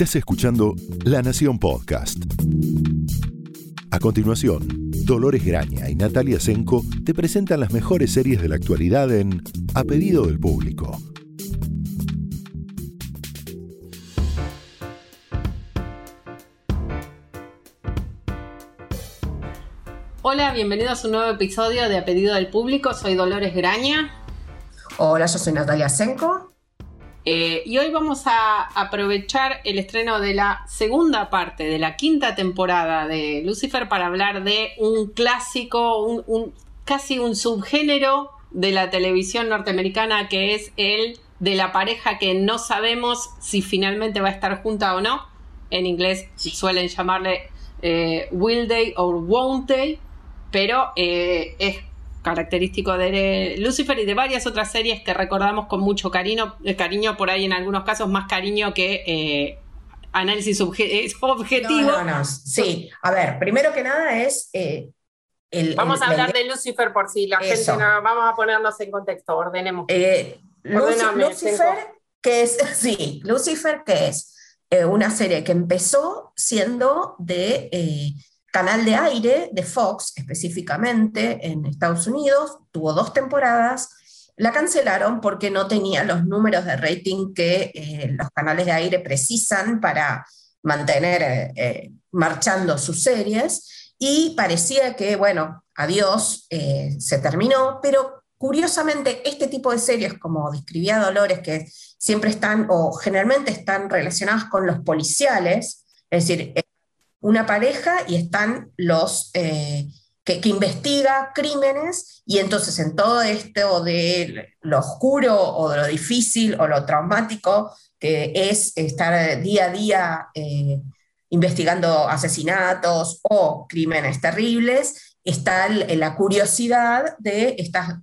Estás escuchando La Nación Podcast. A continuación, Dolores Graña y Natalia Senko te presentan las mejores series de la actualidad en A pedido del público. Hola, bienvenidos a un nuevo episodio de A pedido del público. Soy Dolores Graña. Hola, yo soy Natalia Senko. Eh, y hoy vamos a aprovechar el estreno de la segunda parte de la quinta temporada de Lucifer para hablar de un clásico, casi un subgénero de la televisión norteamericana que es el de la pareja que no sabemos si finalmente va a estar junta o no. En inglés suelen llamarle eh, Will They or Won't They, pero eh, es característico de Lucifer y de varias otras series que recordamos con mucho cariño, eh, cariño por ahí en algunos casos más cariño que eh, análisis objetivo. No, no, sí. A ver, primero que nada es... Eh, el, vamos a hablar de Lucifer por si la gente no, vamos a ponernos en contexto, ordenemos. Lucifer, que es, sí, Lucifer, que es una serie que empezó siendo de canal de aire de Fox, específicamente en Estados Unidos, tuvo dos temporadas. La cancelaron porque no tenía los números de rating que eh, los canales de aire precisan para mantener eh, eh, marchando sus series y parecía que, bueno, adiós, se terminó, pero curiosamente este tipo de series, como describía Dolores, que siempre están o generalmente están relacionadas con los policiales, es decir, una pareja y están los eh, que, investiga crímenes y entonces en todo esto de lo oscuro o de lo difícil o lo traumático que es estar día a día eh, investigando asesinatos o crímenes terribles, está la curiosidad de esta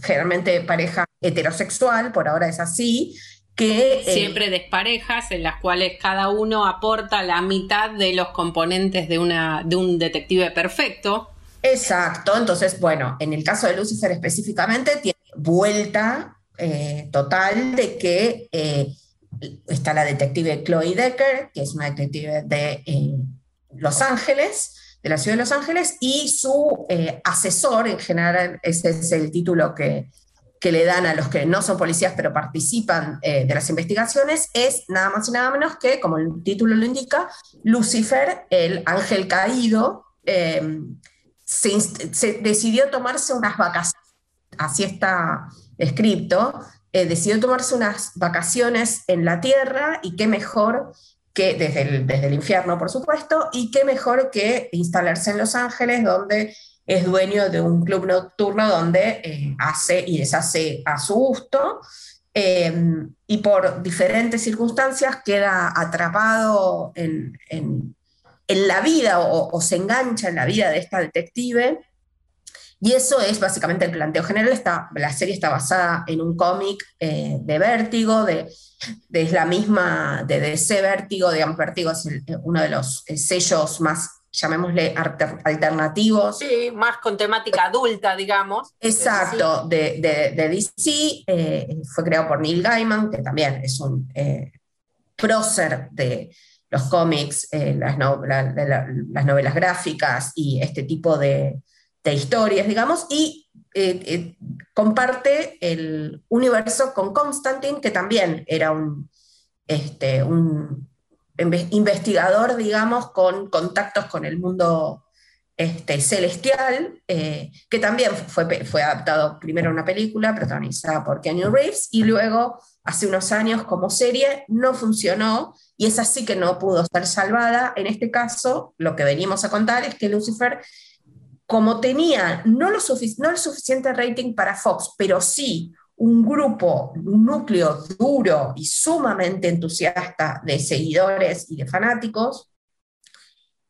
generalmente pareja heterosexual, por ahora es así, que... Eh, Siempre desparejas en las cuales cada uno aporta la mitad de los componentes de, una, de un detective perfecto. Exacto, entonces, bueno, en el caso de Lucifer específicamente, tiene vuelta eh, total de que eh, está la detective Chloe Decker, que es una detective de Los Ángeles, de la ciudad de Los Ángeles, y su asesor, en general, ese es el título que, que le dan a los que no son policías pero participan eh, de las investigaciones es nada más y nada menos que, como el título lo indica, Lucifer, el ángel caído, em, se, decidió tomarse unas vacaciones, así está escrito, eh, decidió tomarse unas vacaciones en la tierra y qué mejor que desde el, desde el infierno, por supuesto, y qué mejor que instalarse en Los Ángeles, donde es dueño de un club nocturno donde eh, hace y deshace a su gusto em, y por diferentes circunstancias queda atrapado en, la vida o, se engancha en la vida de esta detective. Y eso es básicamente el planteo general. Está, la serie está basada en un cómic eh, de Vértigo, de, de, la misma, de DC Vértigo, digamos, Vértigo es uno de los eh, sellos más llamémosle alternativos. Sí, más con temática adulta, digamos. Exacto, de, de, DC, eh, fue creado por Neil Gaiman, que también es un eh, prócer de los cómics, eh, las, las, novelas gráficas y este tipo de, historias, digamos, y comparte el universo con Constantine, que también era un, este, un investigador, digamos, con contactos con el mundo este, celestial, eh, que también fue, fue adaptado primero a una película protagonizada por Keanu Reeves y luego hace unos años como serie no funcionó y es así que no pudo ser salvada. En este caso, lo que venimos a contar es que Lucifer, como tenía no lo, no lo suficiente rating para Fox, pero sí un grupo, un núcleo duro y sumamente entusiasta de seguidores y de fanáticos,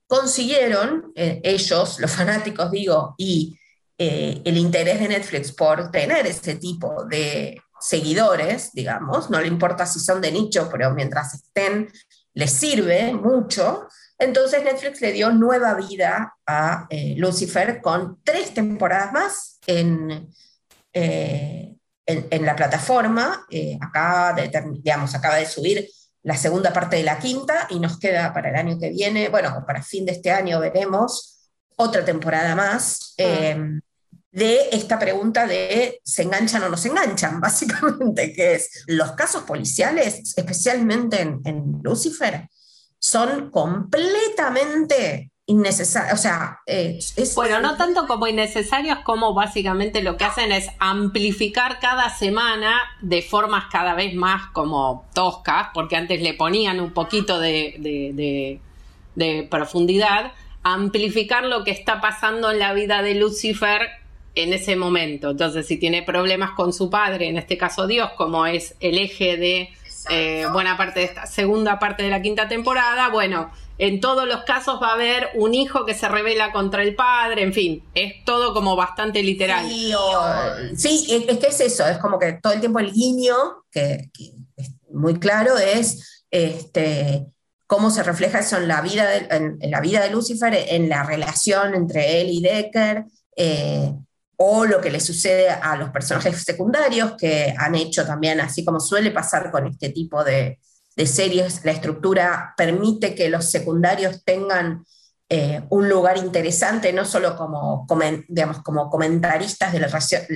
consiguieron, eh, ellos, los fanáticos digo, y eh, el interés de Netflix por tener ese tipo de seguidores, digamos, no le importa si son de nicho, pero mientras estén, les sirve mucho. Entonces Netflix le dio nueva vida a eh, Lucifer con tres temporadas más en, en, la plataforma, eh, acaba, de, digamos, acaba de subir la segunda parte de la quinta y nos queda para el año que viene, bueno, para fin de este año veremos otra temporada más. Ah. Eh, de esta pregunta de se enganchan o no se enganchan, básicamente, que es los casos policiales, especialmente en, Lucifer, son completamente innecesarios. O sea, es, bueno, no tanto como innecesarios, como básicamente lo que hacen es amplificar cada semana de formas cada vez más como toscas, porque antes le ponían un poquito de, de profundidad, amplificar lo que está pasando en la vida de Lucifer en ese momento. Entonces, si tiene problemas con su padre, en este caso Dios, como es el eje de eh, buena parte de esta segunda parte de la quinta temporada, bueno, en todos los casos va a haber un hijo que se revela contra el padre, en fin, es todo como bastante literal. Sí, es, que es eso, es como que todo el tiempo el guiño, que, es muy claro, es este, cómo se refleja eso en la vida de, en, la vida de Lucifer, en la relación entre él y Decker. Eh, o lo que le sucede a los personajes secundarios que han hecho también, así como suele pasar con este tipo de, series, la estructura permite que los secundarios tengan eh, un lugar interesante, no solo como, digamos, como comentaristas de la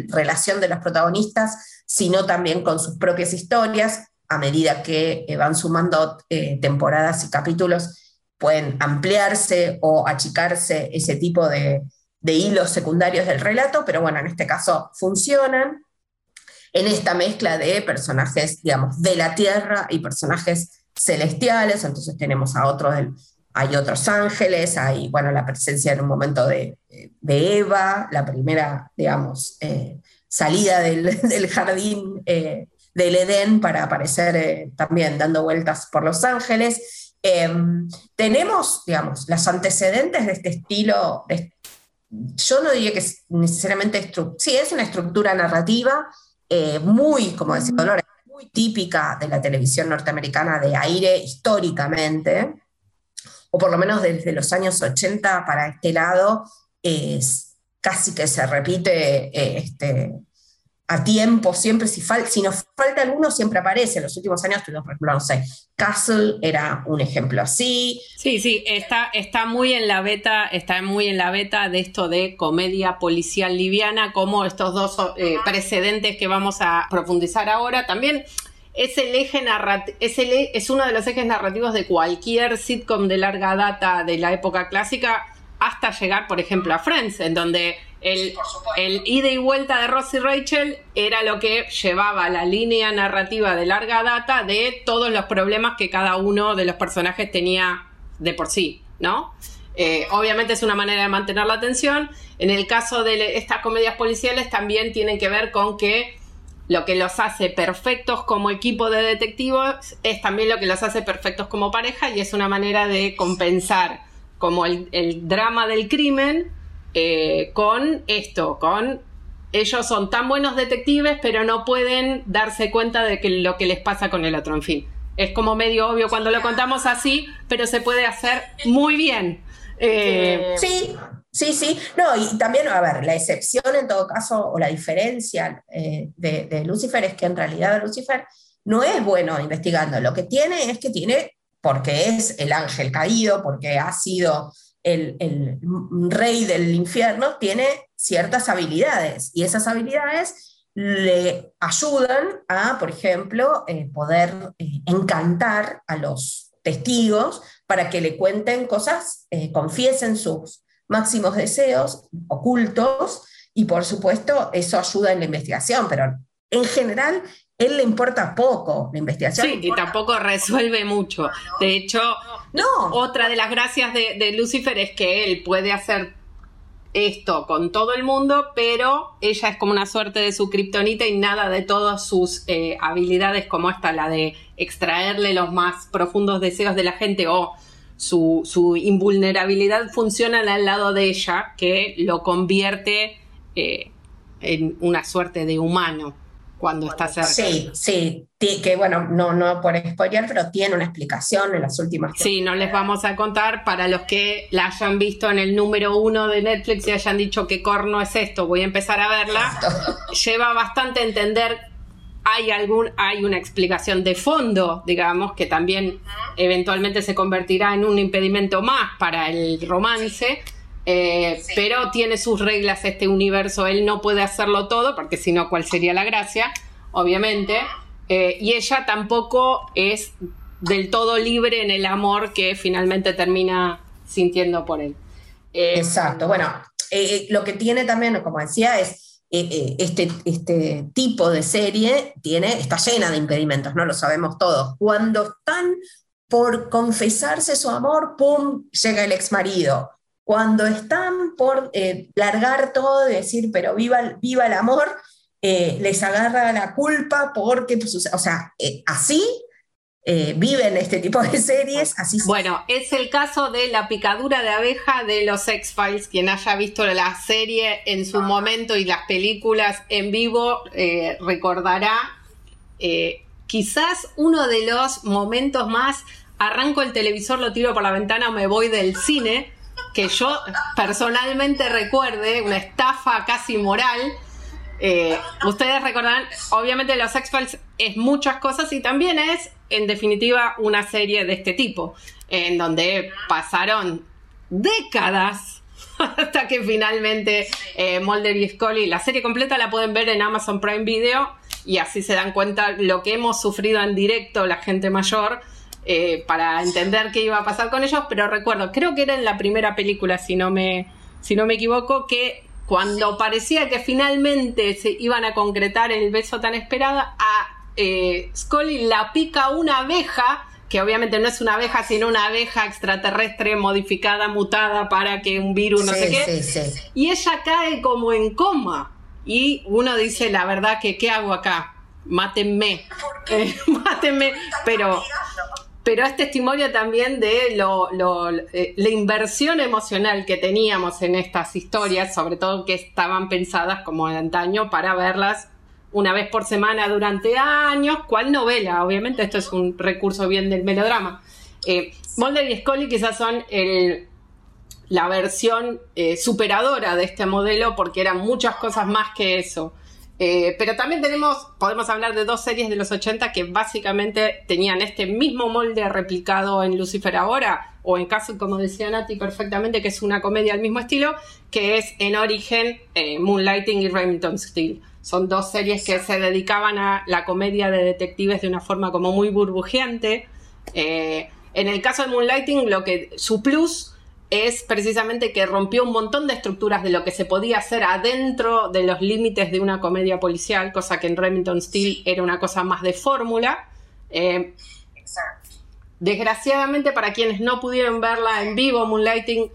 relación de los protagonistas, sino también con sus propias historias, a medida que eh, van sumando eh, temporadas y capítulos, pueden ampliarse o achicarse ese tipo de, de hilos secundarios del relato, pero bueno, en este caso funcionan en esta mezcla de personajes, digamos, de la Tierra y personajes celestiales, entonces tenemos a otros, hay otros ángeles, hay, bueno, la presencia en un momento de, Eva, la primera, digamos, eh, salida del, jardín eh, del Edén para aparecer eh, también dando vueltas por Los Ángeles. Em, tenemos, digamos, los antecedentes de este estilo, yo no diría que es necesariamente, sí, es una estructura narrativa eh, muy, como decía Dolores, muy típica de la televisión norteamericana de aire históricamente, o por lo menos desde los años 80 para este lado, es casi que se repite eh, este, a tiempo, siempre si, si nos falta alguno, siempre aparece. En los últimos años tuvimos, por ejemplo, no sé, Castle era un ejemplo así. Sí, sí, está, está muy en la beta, está muy en la beta de esto de comedia policial liviana, como estos dos eh, precedentes que vamos a profundizar ahora. También es el eje es, es uno de los ejes narrativos de cualquier sitcom de larga data de la época clásica, hasta llegar, por ejemplo, a Friends, en donde el, el, ida y vuelta de Ross y Rachel era lo que llevaba la línea narrativa de larga data de todos los problemas que cada uno de los personajes tenía de por sí, ¿no? Eh, obviamente es una manera de mantener la atención. En el caso de estas comedias policiales también tienen que ver con que lo que los hace perfectos como equipo de detectivos es también lo que los hace perfectos como pareja y es una manera de compensar como el, el drama del crimen eh, con esto, con ellos son tan buenos detectives, pero no pueden darse cuenta de que lo que les pasa con el otro, en fin. Es como medio obvio cuando lo contamos así, pero se puede hacer muy bien. Eh, sí, sí, sí. No, y también, a ver, la excepción en todo caso, o la diferencia eh, de, de Lucifer es que en realidad Lucifer no es bueno investigando. Lo que tiene es que tiene, porque es el ángel caído, porque ha sido el, rey del infierno tiene ciertas habilidades y esas habilidades le ayudan a, por ejemplo, eh, poder eh, encantar a los testigos para que le cuenten cosas, eh, confiesen sus máximos deseos ocultos y por supuesto eso ayuda en la investigación, pero en general él le importa poco la investigación. Sí, y tampoco resuelve mucho. De hecho, no. otra de las gracias de, Lucifer es que él puede hacer esto con todo el mundo, pero ella es como una suerte de su kriptonita y nada de todas sus eh, habilidades como esta, la de extraerle los más profundos deseos de la gente o su, su invulnerabilidad funciona al lado de ella, que lo convierte eh, en una suerte de humano cuando está cerca. Sí, sí, que bueno, no, no por spoiler, pero tiene una explicación en las últimas. Sí, no les vamos a contar para los que la hayan visto en el número uno de Netflix y hayan dicho qué corno es esto, voy a empezar a verla. Lleva bastante a entender hay, algún, hay una explicación de fondo, digamos, que también eventualmente se convertirá en un impedimento más para el romance. Eh, pero tiene sus reglas este universo, él no puede hacerlo todo, porque si no, ¿cuál sería la gracia? Obviamente. Eh, y ella tampoco es del todo libre en el amor que finalmente termina sintiendo por él. Exacto, bueno, lo que tiene también, como decía, es eh, eh, este, este tipo de serie tiene, está llena de impedimentos, ¿no? Lo sabemos todos. Cuando están por confesarse su amor, ¡pum! llega el ex marido. Cuando están por eh, largar todo y decir, pero viva, viva el amor, les agarra la culpa porque, pues, o sea, así eh, viven este tipo de series. Así bueno, es el caso de la picadura de abeja de los X-Files. Quien haya visto la serie en su momento y las películas en vivo eh, recordará eh, quizás uno de los momentos más. Arranco el televisor, lo tiro por la ventana, me voy del cine. Que yo personalmente recuerde, una estafa casi moral. ustedes recordarán, obviamente los X-Files es muchas cosas y también es en definitiva, una serie de este tipo, en donde pasaron décadas hasta que finalmente eh, Mulder y Scully, la serie completa la pueden ver en Amazon Prime Video y así se dan cuenta lo que hemos sufrido en directo la gente mayor eh, para entender qué iba a pasar con ellos, pero recuerdo, creo que era en la primera película, si no me, si no me equivoco, que cuando parecía que finalmente se iban a concretar el beso tan esperado, a eh, Scully la pica una abeja, que obviamente no es una abeja, sino una abeja extraterrestre modificada, mutada para que un virus, no sé qué. Y ella cae como en coma. Y uno dice, la verdad que, ¿qué hago acá? Mátenme. Eh, mátenme. Pero, pero es testimonio también de lo, eh, la inversión emocional que teníamos en estas historias, sobre todo que estaban pensadas como de antaño para verlas una vez por semana durante años, ¿cuál novela? Obviamente esto es un recurso bien del melodrama. Eh, Mulder y Scully quizás son la versión eh, superadora de este modelo porque eran muchas cosas más que eso. Eh, pero también tenemos, podemos hablar de dos series de los 80 que básicamente tenían este mismo molde replicado en Lucifer ahora, o en caso, como decía Nati perfectamente, que es una comedia al mismo estilo, que es en origen Moonlighting y Remington Steel. Son dos series que se dedicaban a la comedia de detectives de una forma como muy burbujeante. Eh, en el caso de Moonlighting, lo que su plus es precisamente que rompió un montón de estructuras de lo que se podía hacer adentro de los límites de una comedia policial, cosa que en Remington Steel era una cosa más de fórmula. Eh, desgraciadamente, para quienes no pudieron verla en vivo, Moonlighting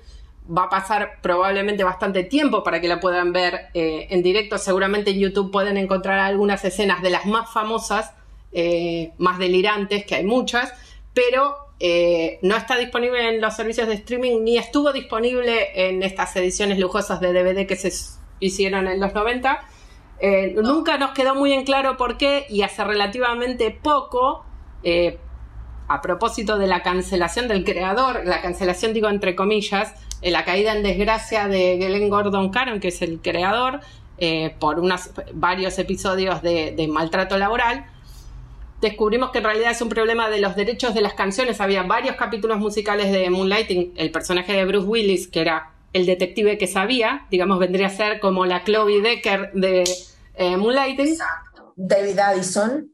va a pasar probablemente bastante tiempo para que la puedan ver eh, en directo. Seguramente en YouTube pueden encontrar algunas escenas de las más famosas, eh, más delirantes, que hay muchas, pero eh, no está disponible en los servicios de streaming ni estuvo disponible en estas ediciones lujosas de DVD que se hicieron en los 90. Nunca nos quedó muy en claro por qué y hace relativamente poco a propósito de la cancelación del creador, la cancelación digo entre comillas, eh, la caída en desgracia de Glenn Gordon Caron, que es el creador, eh, por unos, varios episodios de, maltrato laboral, descubrimos que en realidad es un problema de los derechos de las canciones. Había varios capítulos musicales de Moonlighting. El personaje de Bruce Willis, que era el detective que sabía, digamos, vendría a ser como la Chloe Decker de eh, Moonlighting. David Addison.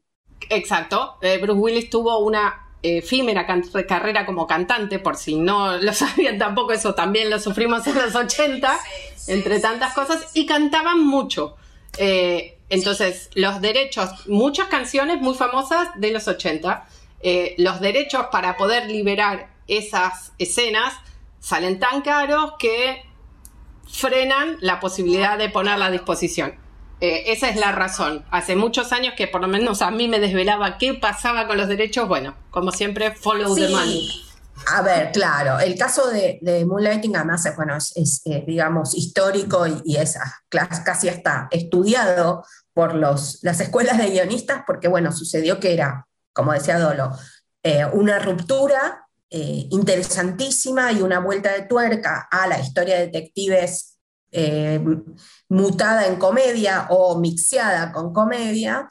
Exacto. Bruce Willis tuvo una efímera carrera como cantante, por si no lo sabían tampoco, eso también lo sufrimos en los 80, entre tantas cosas, y cantaban mucho. Eh, entonces, los derechos, muchas canciones muy famosas de los 80, eh, los derechos para poder liberar esas escenas salen tan caros que frenan la posibilidad de ponerla a disposición. Eh, esa es la razón. Hace muchos años que por lo menos a mí me desvelaba qué pasaba con los derechos. Bueno, como siempre, follow the money. A ver, claro, el caso de, Moonlighting además es, bueno, es, digamos, histórico y, es casi hasta estudiado por los, las escuelas de guionistas, porque, bueno, sucedió que era, como decía Dolo, eh, una ruptura eh, interesantísima y una vuelta de tuerca a la historia de detectives eh, mutada en comedia o mixeada con comedia.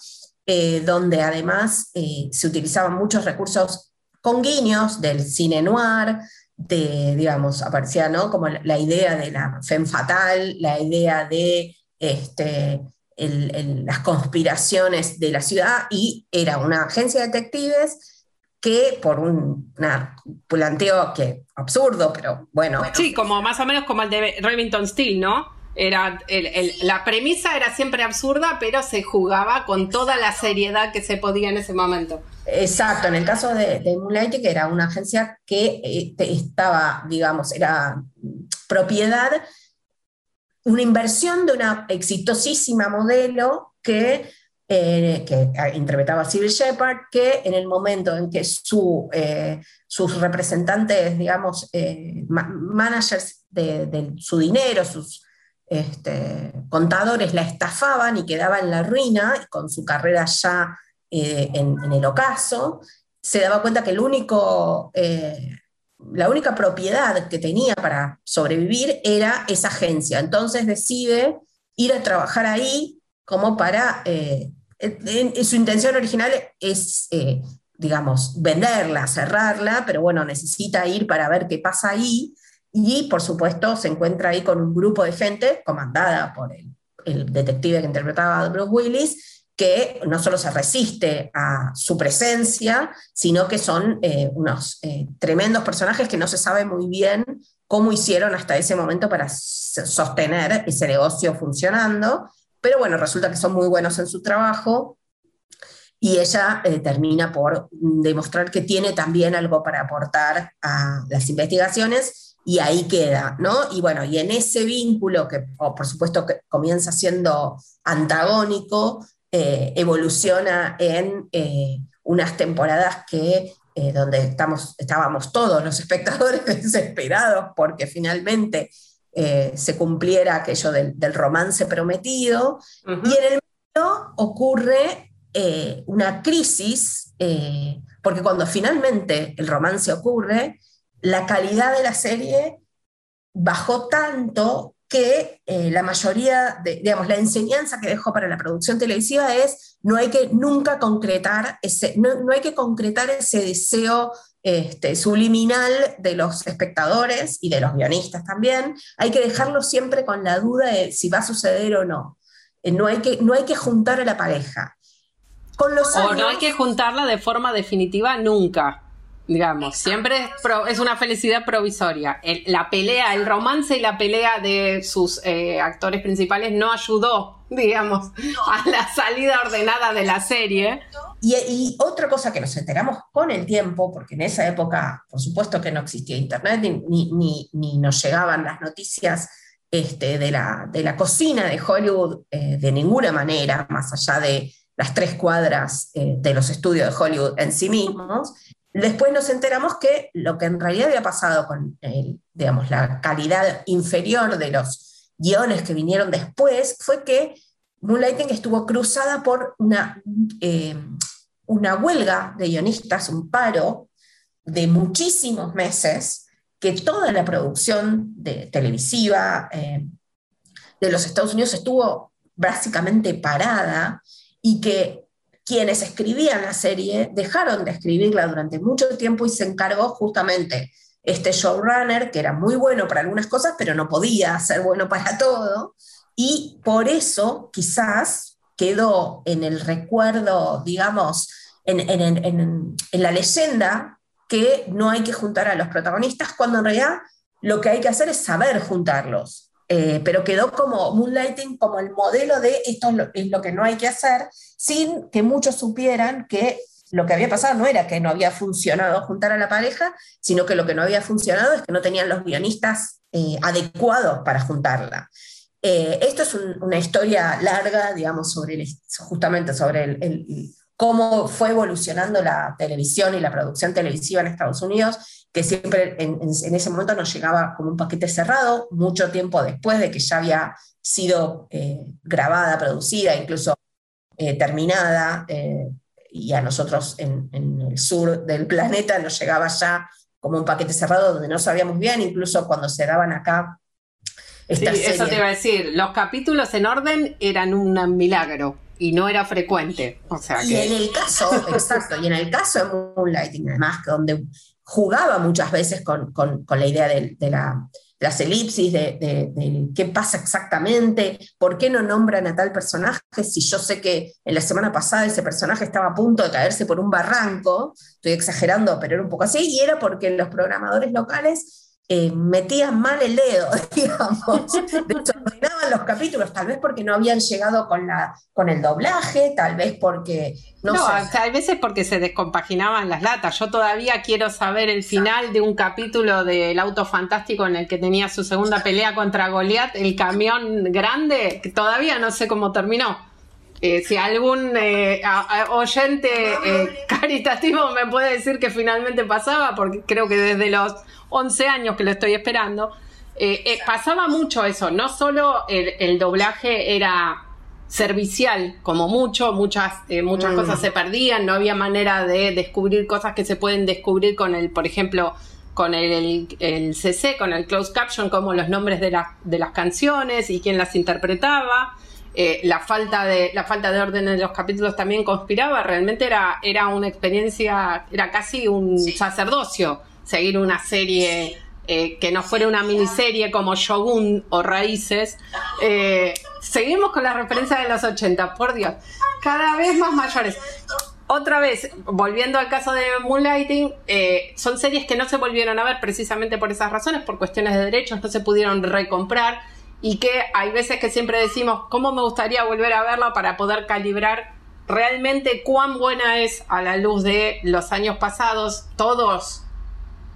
eh, donde además eh, se utilizaban muchos recursos con guiños del cine noir, de, digamos, aparecía ¿no? como la, idea de la femme fatal, la idea de este, las conspiraciones de la ciudad, y era una agencia de detectives que por un planteo que absurdo, pero bueno. Sí, como más o menos como el de Remington Steele, ¿no? Era la premisa era siempre absurda, pero se jugaba con toda la seriedad que se podía en ese momento. Exacto, en el caso de, de Moonlight, que era una agencia que eh, estaba, digamos, era propiedad, una inversión de una exitosísima modelo que, eh, que interpretaba Civil Shepard, que en el momento en que su, eh, sus representantes, digamos, managers de, de, su dinero, sus este, contadores la estafaban y quedaba en la ruina, con su carrera ya eh, en, el ocaso, se daba cuenta que el único, eh, la única propiedad que tenía para sobrevivir era esa agencia. Entonces decide ir a trabajar ahí como para... Eh, su intención original es digamos, venderla, cerrarla, pero bueno, necesita ir para ver qué pasa ahí. Y por supuesto se encuentra ahí con un grupo de gente comandada por el, detective que interpretaba a Bruce Willis, que no solo se resiste a su presencia, sino que son eh, unos eh, tremendos personajes que no se sabe muy bien cómo hicieron hasta ese momento para sostener ese negocio funcionando, pero bueno, resulta que son muy buenos en su trabajo y ella eh, termina por demostrar que tiene también algo para aportar a las investigaciones y ahí queda, ¿no? Y bueno, y en ese vínculo, que por supuesto que comienza siendo antagónico, eh, evoluciona en eh, unas temporadas que, eh, donde estamos, estábamos todos los espectadores desesperados porque finalmente se cumpliera aquello del, romance prometido, y en el medio ocurre una crisis, porque cuando finalmente el romance ocurre, la calidad de la serie bajó tanto que eh, la mayoría, de, digamos, la enseñanza que dejó para la producción televisiva es no hay que nunca concretar ese, no, hay que concretar ese deseo este, subliminal de los espectadores y de los guionistas también, hay que dejarlo siempre con la duda de si va a suceder o no. Eh, no, hay que, no hay que juntar a la pareja. Con los o no hay que juntarla de forma definitiva nunca digamos, siempre es, una felicidad provisoria. la pelea, el romance y la pelea de sus eh, actores principales no ayudó, digamos, a la salida ordenada de la serie. Y, otra cosa que nos enteramos con el tiempo, porque en esa época, por supuesto que no existía internet, ni, ni, nos llegaban las noticias este, de, la, de, la, cocina de Hollywood eh, de ninguna manera, más allá de las tres cuadras eh, de los estudios de Hollywood en sí mismos, Después nos enteramos que lo que en realidad había pasado con digamos, la calidad inferior de los guiones que vinieron después fue que Moonlighting estuvo cruzada por una, eh, una huelga de guionistas, un paro de muchísimos meses, que toda la producción de, televisiva eh, de los Estados Unidos estuvo básicamente parada y que quienes escribían la serie dejaron de escribirla durante mucho tiempo y se encargó justamente este showrunner, que era muy bueno para algunas cosas, pero no podía ser bueno para todo, y por eso quizás quedó en el recuerdo, digamos, en, la leyenda que no hay que juntar a los protagonistas, cuando en realidad lo que hay que hacer es saber juntarlos. Eh, pero quedó como Moonlighting como el modelo de esto es lo, que no hay que hacer, sin que muchos supieran que lo que había pasado no era que no había funcionado juntar a la pareja, sino que lo que no había funcionado es que no tenían los guionistas eh, adecuados para juntarla. Eh, esto es una historia larga, digamos, justamente sobre cómo fue evolucionando la televisión y la producción televisiva en Estados Unidos que siempre en, ese momento nos llegaba como un paquete cerrado, mucho tiempo después de que ya había sido eh, grabada, producida, incluso eh, terminada, eh, y a nosotros en, el sur del planeta nos llegaba ya como un paquete cerrado donde no sabíamos bien, incluso cuando se daban acá. sí, eso te iba a decir, los capítulos en orden eran un milagro y no era frecuente. O sea y en el caso, exacto, y en el caso de Moonlighting, además, donde jugaba muchas veces con, la idea de, la, las elipsis, de, qué pasa exactamente, por qué no nombran a tal personaje, si yo sé que en la semana pasada ese personaje estaba a punto de caerse por un barranco, estoy exagerando, pero era un poco así, y era porque los programadores locales eh, metían mal el dedo, digamos, desordenaban los capítulos, tal vez porque no habían llegado con, la, con el doblaje, tal vez porque... No, no hay veces porque se descompaginaban las latas. Yo todavía quiero saber el final de un capítulo del auto fantástico en el que tenía su segunda pelea contra Goliath, el camión grande, que todavía no sé cómo terminó. Eh, si algún eh, oyente caritativo me puede decir que finalmente pasaba, porque creo que desde los 11 años que lo estoy esperando, eh, eh, pasaba mucho eso, no solo el, doblaje era servicial, como mucho, muchas, eh, muchas mm. cosas se perdían, no había manera de descubrir cosas que se pueden descubrir con el, por ejemplo, con el, CC, con el closed caption, como los nombres de, de las canciones y quién las interpretaba. La, falta de, la falta de orden en los capítulos también conspiraba, realmente era, era una experiencia, era casi un sacerdocio seguir una serie eh, que no fuera una miniserie como Shogun o Raíces. Eh, seguimos con la referencia de los 80, por Dios, cada vez más mayores. Otra vez, volviendo al caso de Moonlighting, eh, son series que no se volvieron a ver precisamente por esas razones, por cuestiones de derechos, no se pudieron recomprar y que hay veces que siempre decimos, ¿cómo me gustaría volver a verla para poder calibrar realmente cuán buena es a la luz de los años pasados? Todos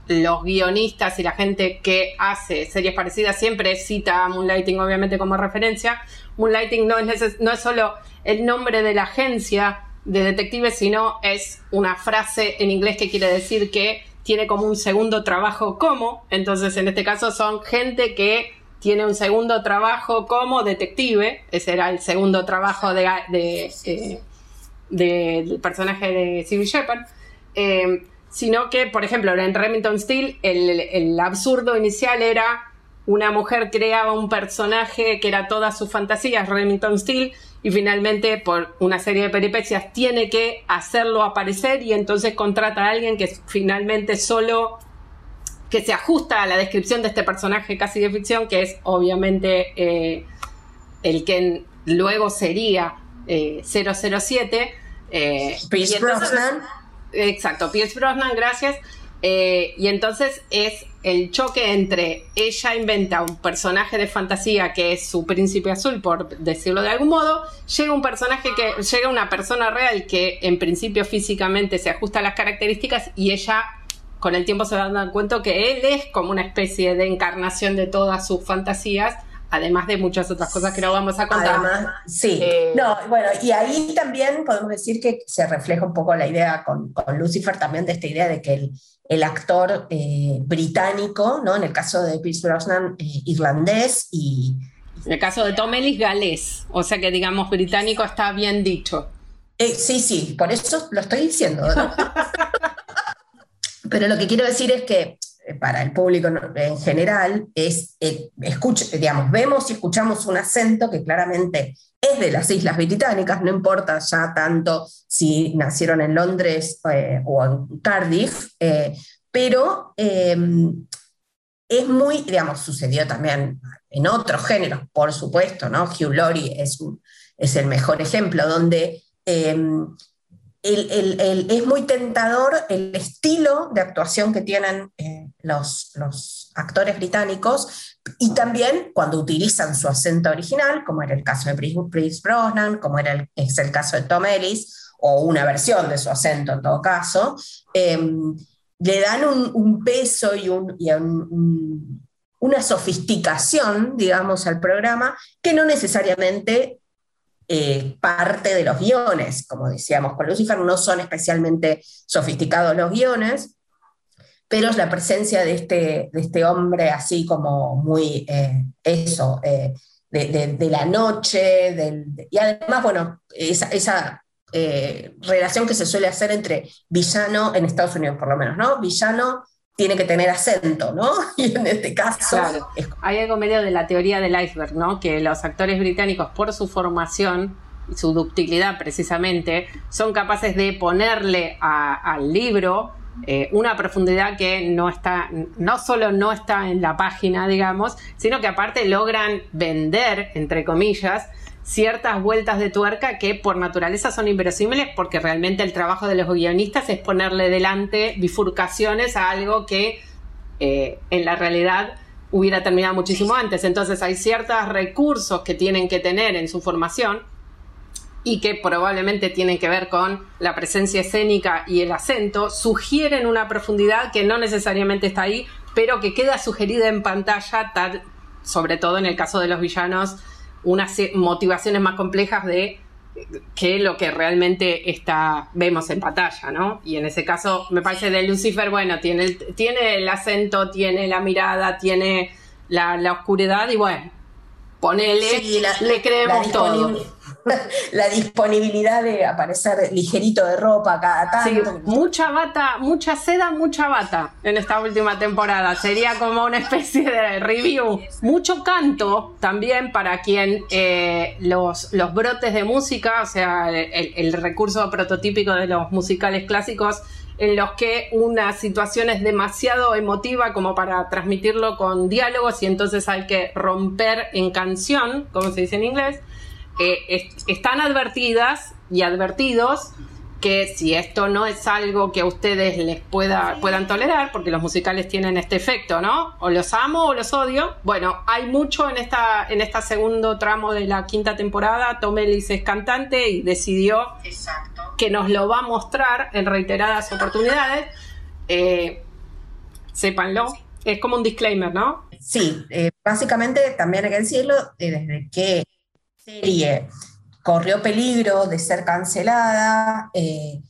los guionistas y la gente que hace series parecidas siempre cita a Moonlighting obviamente como referencia. Moonlighting no es, no es solo el nombre de la agencia de detectives, sino es una frase en inglés que quiere decir que tiene como un segundo trabajo como. Entonces, en este caso son gente que tiene un segundo trabajo como detective. Ese era el segundo trabajo de, eh, del personaje de Civil Shepard. Eh, sino que, por ejemplo, en Remington Steel el, absurdo inicial era una mujer creaba un personaje que era todas sus fantasías, Remington Steel, y finalmente por una serie de peripecias tiene que hacerlo aparecer y entonces contrata a alguien que finalmente solo que se ajusta a la descripción de este personaje casi de ficción, que es obviamente eh, el que luego sería 007. Eh, Pierce Brosnan Exacto, Pierce Brosnan, gracias. Eh, y entonces es el choque entre ella inventa un personaje de fantasía que es su príncipe azul, por decirlo de algún modo, llega un personaje que llega una persona real que en principio físicamente se ajusta a las características y ella con el tiempo se va dando cuenta que él es como una especie de encarnación de todas sus fantasías además de muchas otras cosas que no vamos a contar. sí, eh, no, bueno, y ahí también podemos decir que se refleja un poco la idea con, Lucifer también de esta idea de que el, actor eh, británico, ¿no? En el caso de Pierce Brosnan, eh, irlandés y... En el caso de Tom Ellis, galés, o sea que digamos británico está bien dicho. sí, sí, por eso lo estoy diciendo. Pero lo que quiero decir es que eh, para el público en general es, eh, digamos, vemos y escuchamos un acento que claramente es de las Islas Británicas, no importa ya tanto si nacieron en Londres eh, o en Cardiff, pero em, es muy, digamos, sucedió también en otros géneros, por supuesto, ¿no? Hugh Laurie es, es el mejor ejemplo, donde em, es muy tentador el estilo de actuación que tienen eh, los, actores británicos y también cuando utilizan su acento original, como era el caso de Chris Brosnan, como era el, es el caso de Tom Ellis, o una versión de su acento en todo caso, em, le dan un, peso y, una sofisticación, digamos, al programa que no necesariamente eh, parte de los guiones. Como decíamos con Lucifer, no son especialmente sofisticados los guiones, pero es la presencia de este, de este hombre así como muy eh, eso, eh, de, la noche, y además, bueno, esa, esa relación que se suele hacer entre villano en Estados Unidos, por lo menos, ¿no? Villano tiene que tener acento, ¿no? Y en este caso... Hay algo medio de la teoría del iceberg, ¿no? Que los actores británicos, por su formación, su ductilidad precisamente, son capaces de ponerle al libro eh, una profundidad que no está, no solo no está en la página, digamos, sino que aparte logran vender, entre comillas, ciertas vueltas de tuerca que por naturaleza son inverosímiles porque realmente el trabajo de los guionistas es ponerle delante bifurcaciones a algo que eh, en la realidad hubiera terminado muchísimo antes. Entonces hay ciertos recursos que tienen que tener en su formación y que probablemente tienen que ver con la presencia escénica y el acento, sugieren una profundidad que no necesariamente está ahí, pero que queda sugerida en pantalla, tal, sobre todo en el caso de los villanos, unas motivaciones más complejas de que lo que realmente está vemos en pantalla, ¿no? Y en ese caso, me parece de Lucifer, bueno, tiene el, tiene el acento, tiene la mirada, tiene la, la oscuridad y bueno, ponele, le creemos todo. la disponibilidad de aparecer ligerito de ropa cada tanto. mucha bata, mucha seda, mucha bata en esta última temporada. Sería como una especie de review. Mucho canto también para quien eh, los, los brotes de música, o sea, el, recurso prototípico de los musicales clásicos en los que una situación es demasiado emotiva como para transmitirlo con diálogos y entonces hay que romper en canción, como se dice en inglés, están advertidas y advertidos que si esto no es algo que a ustedes les pueda, puedan tolerar, porque los musicales tienen este efecto, ¿no? O los amo o los odio. Bueno, hay mucho en esta, en este segundo tramo de la quinta temporada. Tom Ellis es cantante y decidió que nos lo va a mostrar en reiteradas oportunidades. Eh, sépanlo. Es como un disclaimer, ¿no? Sí, eh, básicamente también hay que decirlo, eh, desde que serie corrió peligro de ser cancelada, eh,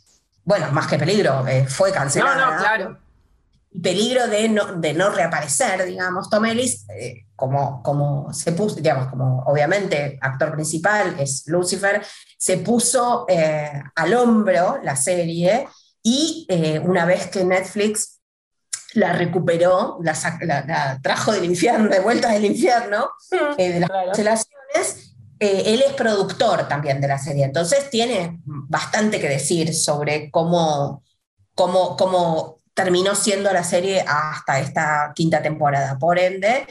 bueno, más que peligro, eh, fue cancelada. No, no, claro. Y peligro de no, de no reaparecer, digamos, Tom Ellis, eh, como, como se puso, digamos, como obviamente actor principal es Lucifer, se puso al hombro la serie y una vez que Netflix la recuperó, la, trajo del infierno, de vuelta del infierno, de las cancelaciones, eh, él es productor también de la serie, entonces tiene bastante que decir sobre cómo, cómo, cómo terminó siendo la serie hasta esta quinta temporada. Por ende,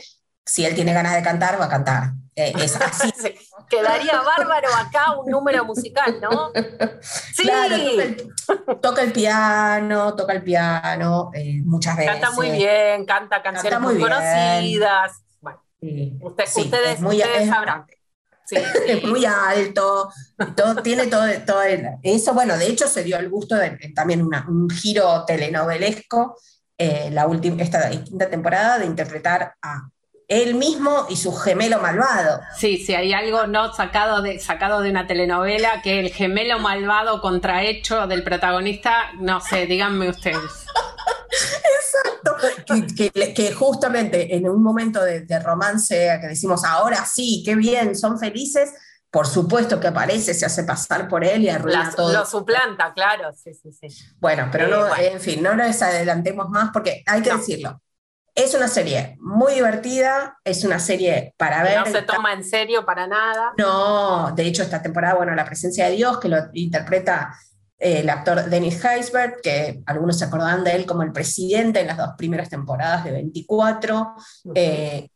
si él tiene ganas de cantar, va a cantar. Eh, es así. Quedaría bárbaro acá un número musical, ¿no? Sí. Claro, toca el, piano, toca el piano eh, muchas veces. Canta muy bien, canta canciones muy, conocidas. Bueno, ustedes, muy, ustedes sabrán es muy alto, todo, tiene todo, todo eso. Bueno, de hecho se dio el gusto de también un giro telenovelesco, eh, la última, esta quinta temporada, de interpretar a él mismo y su gemelo malvado. Sí, sí, hay algo no sacado de, sacado de una telenovela que el gemelo malvado contrahecho del protagonista, no sé, díganme ustedes. Que, justamente en un momento de, romance que decimos ahora sí, qué bien, son felices, por supuesto que aparece, se hace pasar por él y arruina todo. Lo suplanta, claro, sí, sí, sí. Bueno, pero no, en fin, no nos adelantemos más porque hay que decirlo. Es una serie muy divertida, es una serie para ver. No se toma en serio para nada. No, de hecho, esta temporada, bueno, la presencia de Dios, que lo interpreta el actor Dennis Heisberg, que algunos se acordarán de él como el presidente en las dos primeras temporadas de 24, eh,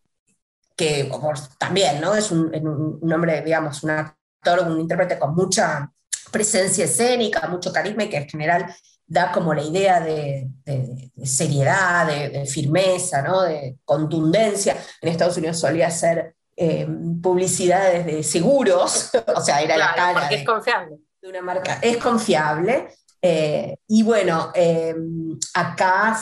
que también ¿no? es un, hombre, digamos, un actor, un intérprete con mucha presencia escénica, mucho carisma y que en general da como la idea de, seriedad, de, firmeza, ¿no? de contundencia. En Estados Unidos solía ser eh, publicidades de seguros, o sea, era la cara. Porque es confiable de una marca es confiable. Eh, y bueno, eh, acá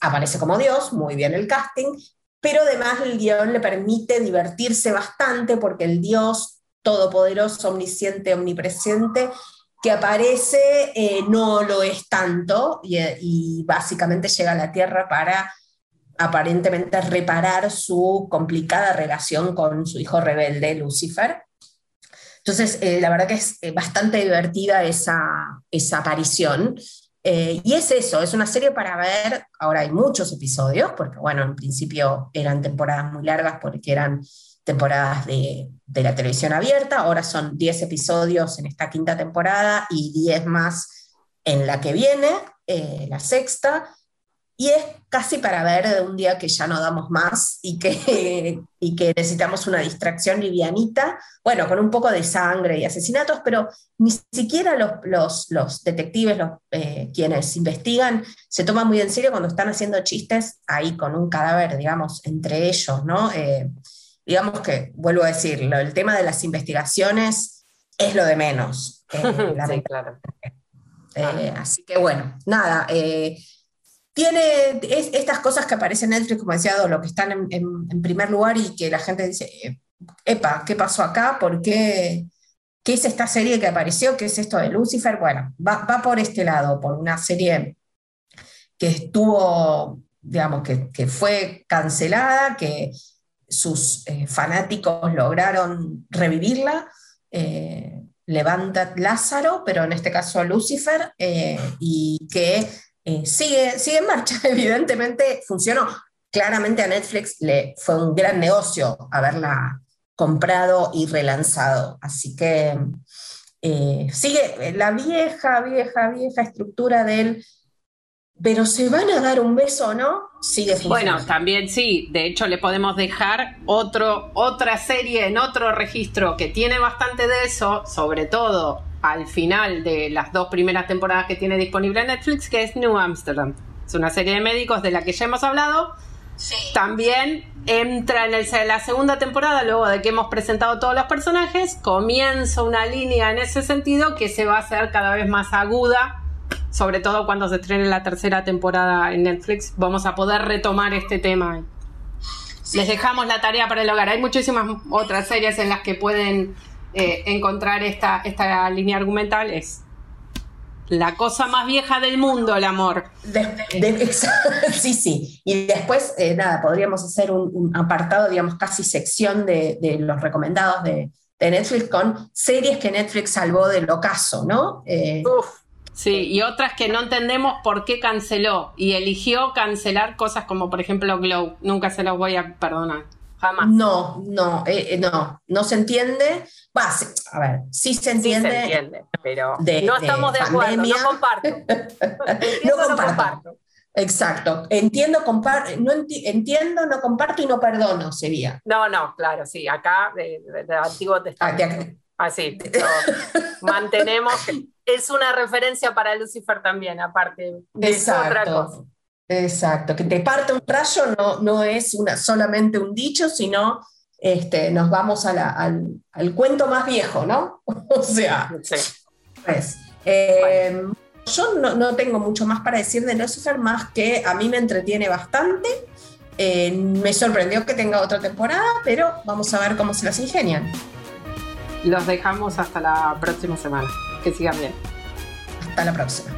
aparece como Dios, muy bien el casting, pero además el guion le permite divertirse bastante porque el Dios todopoderoso, omnisciente, omnipresente, que aparece eh, no lo es tanto y, y, básicamente llega a la Tierra para aparentemente reparar su complicada relación con su hijo rebelde, Lucifer. Entonces, eh, la verdad que es eh, bastante divertida esa, esa aparición. Eh, y es eso, es una serie para ver, ahora hay muchos episodios, porque bueno, en principio eran temporadas muy largas porque eran temporadas de, la televisión abierta, ahora son 10 episodios en esta quinta temporada y 10 más en la que viene, la sexta, y es casi para ver de un día que ya no damos más y que, y que necesitamos una distracción livianita, bueno, con un poco de sangre y asesinatos, pero ni siquiera los, los, detectives, los, eh, quienes investigan, se toman muy en serio cuando están haciendo chistes ahí con un cadáver, digamos, entre ellos, ¿no? Eh, digamos que, vuelvo a decirlo, el tema de las investigaciones es lo de menos. Eh, sí, claro. Así que bueno, nada tiene estas cosas que aparecen en Netflix, como decía, lo que están en, primer lugar y que la gente dice, eh, epa, ¿qué pasó acá? ¿Por qué? ¿Qué es esta serie que apareció? ¿Qué es esto de Lucifer? Bueno, va, por este lado, por una serie que estuvo, digamos, que, fue cancelada, que sus eh, fanáticos lograron revivirla. Eh, levanta Lázaro, pero en este caso Lucifer, y que eh, sigue, sigue en marcha, evidentemente funcionó. Claramente a Netflix le fue un gran negocio haberla comprado y relanzado. Así que eh, sigue la vieja, vieja, vieja estructura del pero se van a dar un beso no, sigue funcionando. Bueno, también sí, de hecho le podemos dejar otro, otra serie en otro registro que tiene bastante de eso, sobre todo al final de las dos primeras temporadas que tiene disponible Netflix, que es New Amsterdam. Es una serie de médicos de la que ya hemos hablado. También entra en la segunda temporada, luego de que hemos presentado todos los personajes, comienza una línea en ese sentido que se va a hacer cada vez más aguda, sobre todo cuando se estrene la tercera temporada en Netflix, vamos a poder retomar este tema. Les dejamos la tarea para el hogar. Hay muchísimas otras series en las que pueden eh, encontrar esta, esta línea argumental es la cosa más vieja del mundo, el amor. sí, sí. Y después, eh, nada, podríamos hacer un, apartado, digamos, casi sección de, los recomendados de, Netflix con series que Netflix salvó del ocaso, ¿no? Eh, sí, y otras que no entendemos por qué canceló y eligió cancelar cosas como, por ejemplo, Glow. Nunca se los voy a perdonar. Jamás. No, no, eh, eh, no, no se entiende. Va, a ver, sí se entiende. Sí se entiende, pero no estamos de, acuerdo, no comparto. no comparto. Exacto. Entiendo, comparto, no entiendo, no comparto y no perdono, sería. No, no, claro, sí. Acá, de, Antiguo Testamento. Así, mantenemos. Es una referencia para Lucifer también, aparte. De Exacto. otra cosa. Exacto, que te parte un rayo no, no es una, solamente un dicho, sino este, nos vamos al, cuento más viejo, ¿no? o sea, pues, eh, yo no, tengo mucho más para decir de Lucifer, más que a mí me entretiene bastante. Eh, me sorprendió que tenga otra temporada, pero vamos a ver cómo se las ingenian. Los dejamos hasta la próxima semana. Que sigan bien. Hasta la próxima.